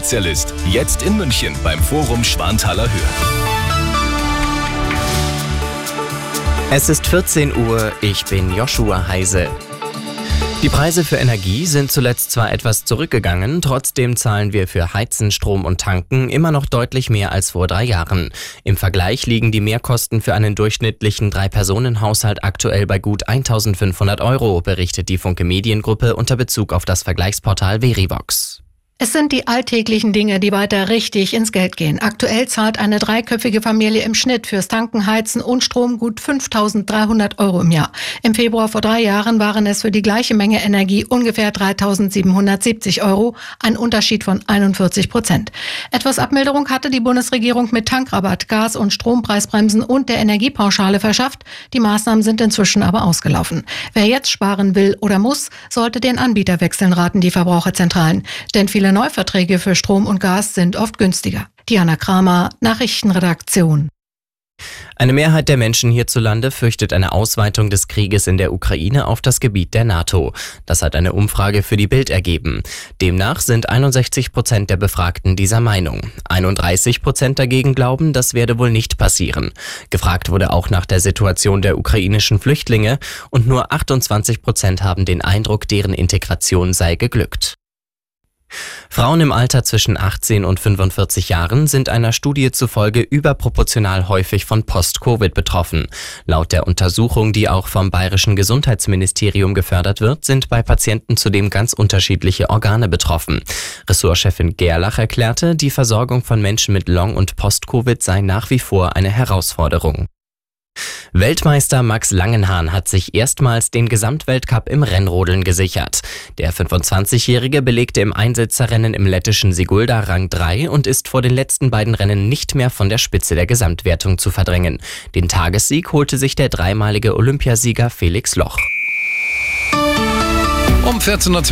Energiespezialist. Jetzt in München beim Forum Schwanthaler Höhe. Es ist 14 Uhr, ich bin Joshua Heise. Die Preise für Energie sind zuletzt zwar etwas zurückgegangen, trotzdem zahlen wir für Heizen, Strom und Tanken immer noch deutlich mehr als vor drei Jahren. Im Vergleich liegen die Mehrkosten für einen durchschnittlichen Drei-Personen-Haushalt aktuell bei gut 1500 Euro, berichtet die Funke Mediengruppe unter Bezug auf das Vergleichsportal Verivox. Es sind die alltäglichen Dinge, die weiter richtig ins Geld gehen. Aktuell zahlt eine dreiköpfige Familie im Schnitt fürs Tanken, Heizen und Strom gut 5.300 Euro im Jahr. Im Februar vor drei Jahren waren es für die gleiche Menge Energie ungefähr 3.770 Euro, ein Unterschied von 41 Prozent. Etwas Abmilderung hatte die Bundesregierung mit Tankrabatt, Gas- und Strompreisbremsen und der Energiepauschale verschafft. Die Maßnahmen sind inzwischen aber ausgelaufen. Wer jetzt sparen will oder muss, sollte den Anbieter wechseln, raten die Verbraucherzentralen. Denn viele Neuverträge für Strom und Gas sind oft günstiger. Diana Kramer, Nachrichtenredaktion. Eine Mehrheit der Menschen hierzulande fürchtet eine Ausweitung des Krieges in der Ukraine auf das Gebiet der NATO. Das hat eine Umfrage für die Bild ergeben. Demnach sind 61 Prozent der Befragten dieser Meinung. 31 Prozent dagegen glauben, das werde wohl nicht passieren. Gefragt wurde auch nach der Situation der ukrainischen Flüchtlinge und nur 28 Prozent haben den Eindruck, deren Integration sei geglückt. Frauen im Alter zwischen 18 und 45 Jahren sind einer Studie zufolge überproportional häufig von Post-Covid betroffen. Laut der Untersuchung, die auch vom Bayerischen Gesundheitsministerium gefördert wird, sind bei Patienten zudem ganz unterschiedliche Organe betroffen. Ressortchefin Gerlach erklärte, die Versorgung von Menschen mit Long- und Post-Covid sei nach wie vor eine Herausforderung. Weltmeister Max Langenhahn hat sich erstmals den Gesamtweltcup im Rennrodeln gesichert. Der 25-Jährige belegte im Einsetzerrennen im lettischen Sigulda Rang 3 und ist vor den letzten beiden Rennen nicht mehr von der Spitze der Gesamtwertung zu verdrängen. Den Tagessieg holte sich der dreimalige Olympiasieger Felix Loch. Um 14.20